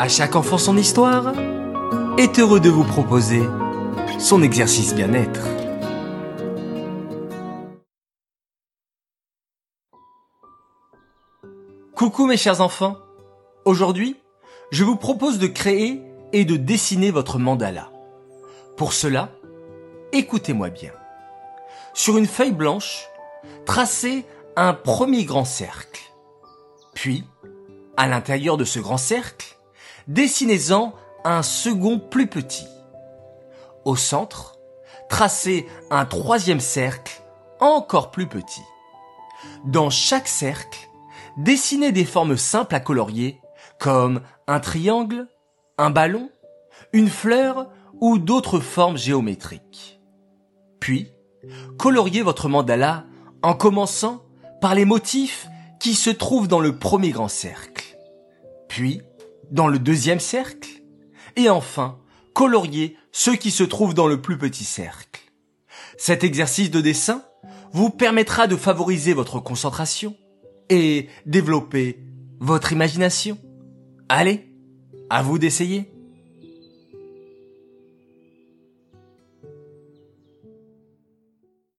À chaque enfant son histoire est heureux de vous proposer son exercice bien-être. Coucou mes chers enfants. Aujourd'hui, je vous propose de créer et de dessiner votre mandala. Pour cela, écoutez-moi bien. Sur une feuille blanche, tracez un premier grand cercle. Puis, à l'intérieur de ce grand cercle, dessinez-en un second plus petit. Au centre, tracez un troisième cercle encore plus petit. Dans chaque cercle, dessinez des formes simples à colorier, comme un triangle, un ballon, une fleur ou d'autres formes géométriques. Puis, coloriez votre mandala en commençant par les motifs qui se trouvent dans le premier grand cercle, puis dans le deuxième cercle, et enfin, coloriez ceux qui se trouvent dans le plus petit cercle. Cet exercice de dessin vous permettra de favoriser votre concentration et développer votre imagination. Allez, à vous d'essayer.